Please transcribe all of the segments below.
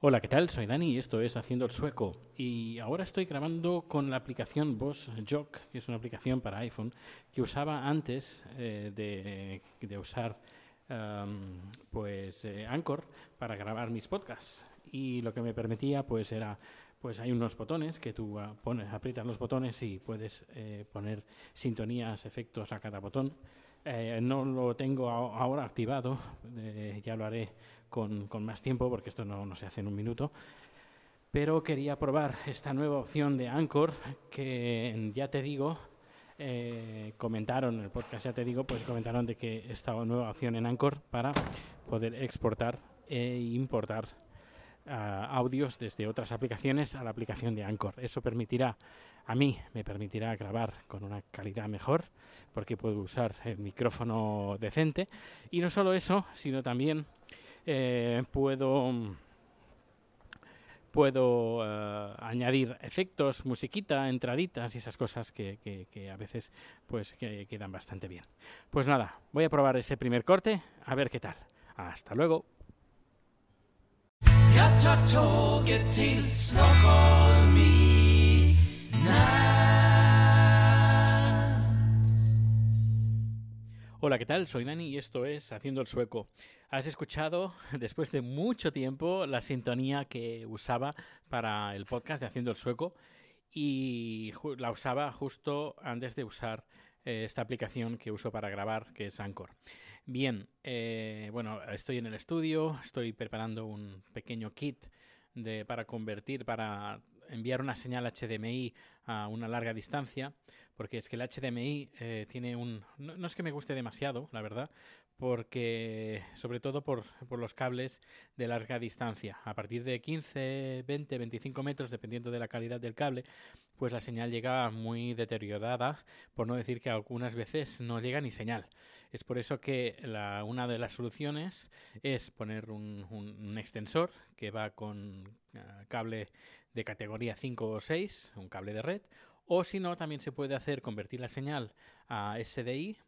Hola, ¿qué tal? Soy Dani y esto es Haciendo el Sueco. Y ahora estoy grabando con la aplicación Boss Jock, que es una aplicación para iPhone que usaba antes eh, de, usar pues eh, Anchor para grabar mis podcasts. Y lo que me permitía pues era pues hay unos botones que tú ah, pones, aprietas los botones y puedes eh, poner sintonías, efectos a cada botón. no lo tengo ahora activado, ya lo haré con, más tiempo, porque esto no, se hace en un minuto. Pero quería probar esta nueva opción de Anchor, que ya te digo, eh, comentaron en el podcast, ya te digo, pues comentaron de que esta nueva opción en Anchor para poder exportar e importar ah, audios desde otras aplicaciones a la aplicación de Anchor. Eso permitirá, a mí me permitirá grabar con una calidad mejor, porque puedo usar el micrófono decente. Y no solo eso, sino también eh, puedo puedo eh, añadir efectos, musiquita, entraditas y esas cosas que, a veces pues que quedan bastante bien. Pues nada, voy a probar ese primer corte a ver qué tal. Hasta luego. Hola, ¿qué tal? Soy Dani y esto es Haciendo el Sueco. Has escuchado, después de mucho tiempo, la sintonía que usaba para el podcast de Haciendo el Sueco y la usaba justo antes de usar eh, esta aplicación que uso para grabar, que es Anchor. Bien, eh, bueno, estoy en el estudio, estoy preparando un pequeño kit de, para convertir, para enviar una señal HDMI a una larga distancia porque es que el HDMI eh, tiene un... No, es que me guste demasiado, la verdad, porque sobre todo por, por, los cables de larga distancia. A partir de 15, 20, 25 metros, dependiendo de la calidad del cable, pues la señal llega muy deteriorada, por no decir que algunas veces no llega ni señal. Es por eso que la, una de las soluciones es poner un, extensor que va con eh, cable de categoría 5 o 6, un cable de red, o si no, también se puede hacer convertir la señal a SDI,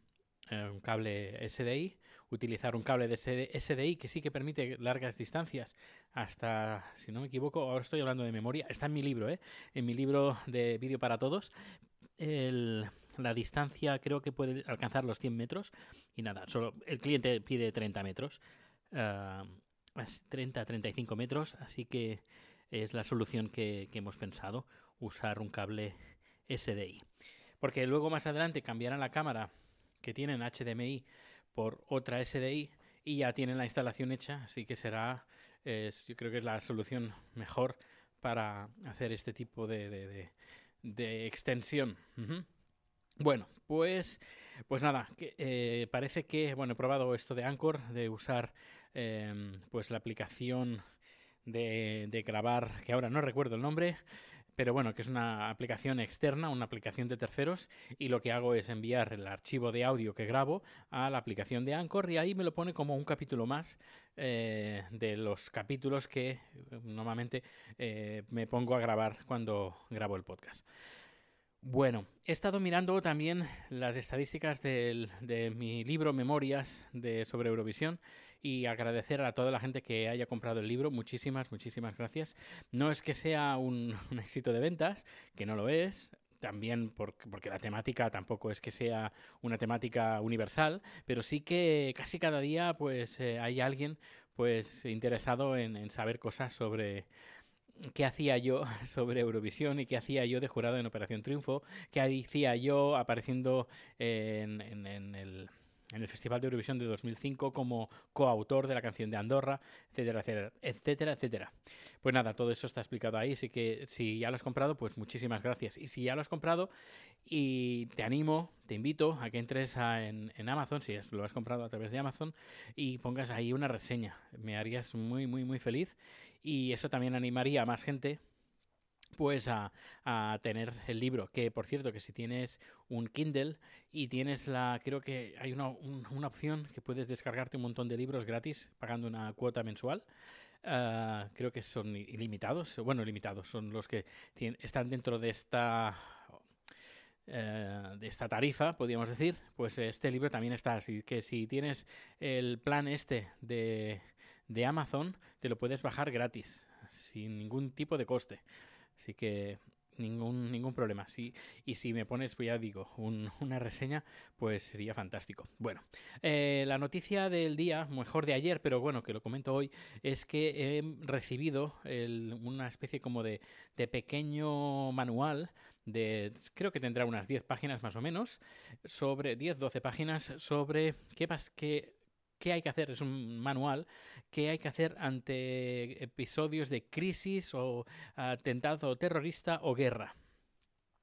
eh, un cable SDI, utilizar un cable de SDI que sí que permite largas distancias hasta, si no me equivoco, ahora estoy hablando de memoria, está en mi libro, ¿eh? en mi libro de vídeo para todos. la distancia creo que puede alcanzar los 100 metros y nada, solo el cliente pide 30 metros, 30 35 metros, así que es la solución que hemos pensado, usar un cable SDI. Porque luego más adelante cambiarán la cámara que tienen HDMI por otra SDI y ya tienen la instalación hecha, así que será, yo creo que es la solución mejor para hacer este tipo de, extensión. Bueno, pues, pues nada, eh, parece que, bueno, he probado esto de Anchor, de usar em, pues la aplicación de grabar, que ahora no recuerdo el nombre, pero bueno, que es una aplicación externa, una aplicación de terceros, y lo que hago es enviar el archivo de audio que grabo a la aplicación de Anchor y ahí me lo pone como un capítulo más eh, de los capítulos que eh, normalmente eh, me pongo a grabar cuando grabo el podcast. Bueno, he estado mirando también las estadísticas de mi libro Memorias de, sobre Eurovisión y agradecer a toda la gente que haya comprado el libro. Muchísimas, muchísimas gracias. No es que sea un, éxito de ventas, que no lo es, también porque la temática tampoco es que sea una temática universal, pero sí que casi cada día pues eh, hay alguien pues interesado en saber cosas sobre qué hacía yo sobre Eurovisión y qué hacía yo de jurado en Operación Triunfo, qué hacía yo apareciendo en, en, el en el Festival de Eurovisión de 2005 como coautor de la canción de Andorra, etcétera, etcétera, etcétera, etcétera. Pues nada, todo eso está explicado ahí, así que si ya lo has comprado, pues muchísimas gracias. Y si ya lo has comprado, y te animo, te invito a que entres en, en, Amazon, si lo has comprado a través de Amazon, y pongas ahí una reseña. Me harías muy, muy, muy feliz y eso también animaría a más gente pues a, tener el libro. Que por cierto, que si tienes un Kindle y tienes la, creo que hay una, una opción que puedes descargarte un montón de libros gratis pagando una cuota mensual. Ah, creo que son ilimitados, bueno, limitados, son los que están dentro de esta eh, de esta tarifa, podríamos decir, pues este libro también está. Así que si tienes el plan este de, de Amazon, te lo puedes bajar gratis. sin ningún tipo de coste. Así que ningún, ningún problema. Sí, y si me pones, pues ya digo, una reseña, pues sería fantástico. Bueno, eh, la noticia del día, mejor de ayer, pero bueno, que lo comento hoy, es que he recibido una especie como de, de pequeño manual de creo que tendrá unas 10 páginas más o menos sobre 10 12 páginas sobre qué qué qué hay que hacer, es un manual, qué hay que hacer ante episodios de crisis o atentado terrorista o guerra.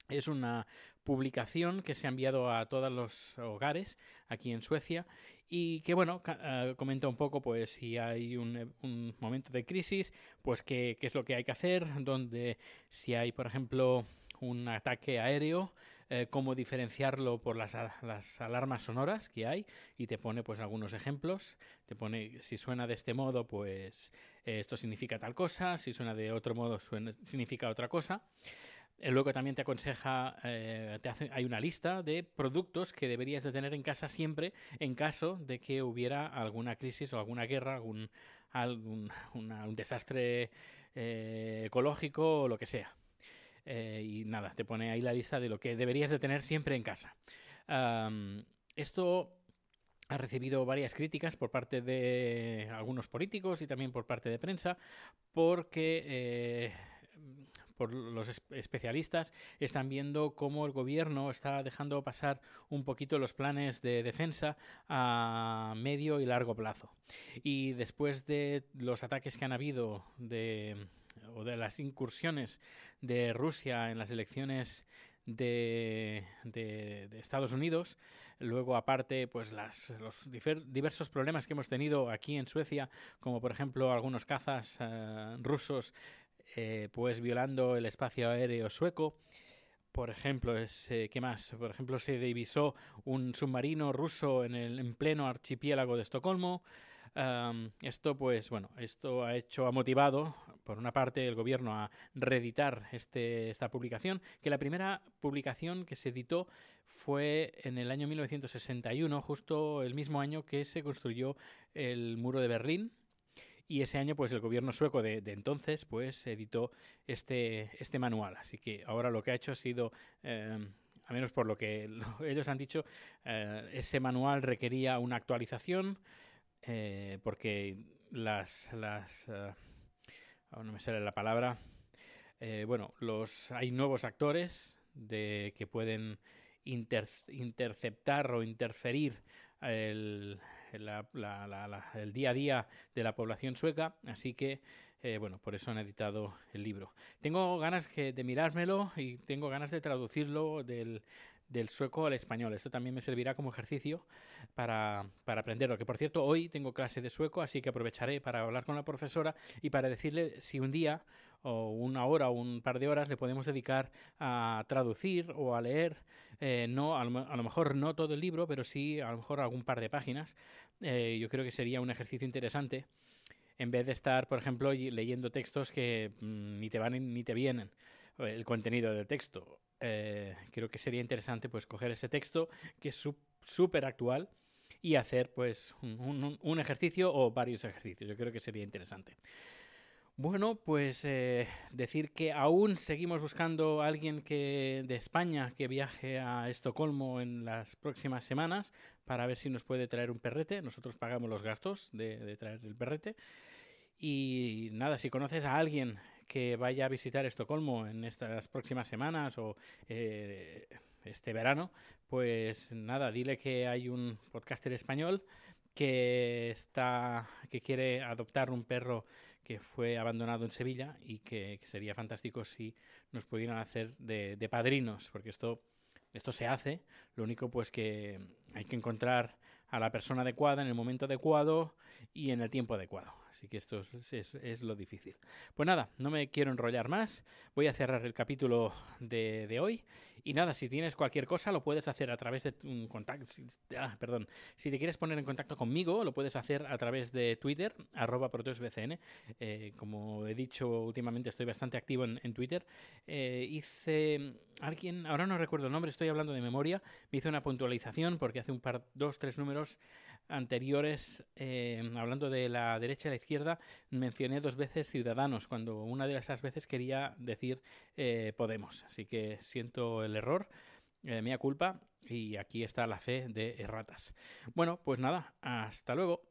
Es una publicación que se ha enviado a todos los hogares aquí en Suecia y que, bueno, uh, comenta un poco, pues, si hay un, un momento de crisis, pues, qué, qué, es lo que hay que hacer, donde si hay, por ejemplo, un ataque aéreo, eh, cómo diferenciarlo por las, las, alarmas sonoras que hay y te pone pues algunos ejemplos. Te pone si suena de este modo, pues eh, esto significa tal cosa, si suena de otro modo, significa otra cosa. Eh, luego también te aconseja, te hace, hay una lista de productos que deberías de tener en casa siempre en caso de que hubiera alguna crisis o alguna guerra, algún, desastre ecológico o lo que sea. Eh, y nada, te pone ahí la lista de lo que deberías de tener siempre en casa. esto ha recibido varias críticas por parte de algunos políticos y también por parte de prensa porque eh, por los especialistas están viendo cómo el gobierno está dejando pasar un poquito los planes de defensa a medio y largo plazo. Y después de los ataques que han habido de o de las incursiones de Rusia en las elecciones de, de, Estados Unidos. Luego, aparte, pues las, los diversos problemas que hemos tenido aquí en Suecia, como por ejemplo algunos cazas eh, rusos eh, pues violando el espacio aéreo sueco. Por ejemplo, es, eh, ¿qué más? Por ejemplo, se divisó un submarino ruso en, el, en pleno archipiélago de Estocolmo esto, pues bueno, esto ha hecho, ha motivado, por una parte, el gobierno a reeditar este, esta publicación, que la primera publicación que se editó fue en el año 1961, justo el mismo año que se construyó el muro de Berlín. Y ese año, pues el gobierno sueco de, entonces, pues editó este, este manual. Así que ahora lo que ha hecho ha sido em, a menos por lo que ellos han dicho, eh, ese manual requería una actualización eh, porque las... las uh, no me sale la palabra. Eh, bueno, los hay nuevos actores de que pueden inter, interceptar o interferir el, día a día de la población sueca, así que eh, bueno, por eso han editado el libro. Tengo ganas que, de mirármelo y tengo ganas de traducirlo del, del sueco al español. Esto también me servirá como ejercicio para, para aprenderlo. Que por cierto, hoy tengo clase de sueco, así que aprovecharé para hablar con la profesora y para decirle si un día o una hora o un par de horas le podemos dedicar a traducir o a leer, eh, no a lo, a lo, mejor no todo el libro, pero sí a lo mejor algún par de páginas. Eh, yo creo que sería un ejercicio interesante en vez de estar, por ejemplo, leyendo textos que mmm, ni te van ni te vienen el contenido del texto eh, creo que sería interesante pues coger ese texto que es súper actual y hacer pues un, ejercicio o varios ejercicios. Yo creo que sería interesante. Bueno, pues eh, decir que aún seguimos buscando a alguien que de España que viaje a Estocolmo en las próximas semanas para ver si nos puede traer un perrete. Nosotros pagamos los gastos de traer el perrete. Y nada, si conoces a alguien que vaya a visitar Estocolmo en estas próximas semanas o eh, este verano, pues nada, dile que hay un podcaster español que está que quiere adoptar un perro que fue abandonado en Sevilla y que, sería fantástico si nos pudieran hacer de, de, padrinos, porque esto esto se hace, lo único pues que hay que encontrar a la persona adecuada en el momento adecuado y en el tiempo adecuado. Así que esto es, es, es, lo difícil. Pues nada, no me quiero enrollar más. Voy a cerrar el capítulo de, de hoy. Y nada, si tienes cualquier cosa, lo puedes hacer a través de un contacto. Ah, perdón. Si te quieres poner en contacto conmigo, lo puedes hacer a través de Twitter, arroba proteusbcn. Eh, como he dicho, últimamente estoy bastante activo en, en Twitter. Eh, hice. Alguien, ahora no recuerdo el nombre, estoy hablando de memoria. Me una puntualización porque un par, dos, tres números anteriores, eh, hablando de la derecha y la izquierda, mencioné dos veces Ciudadanos, cuando una de esas veces quería decir eh, Podemos. Así que siento el error, eh, mea culpa, y aquí está la fe de erratas. Bueno, pues nada, hasta luego.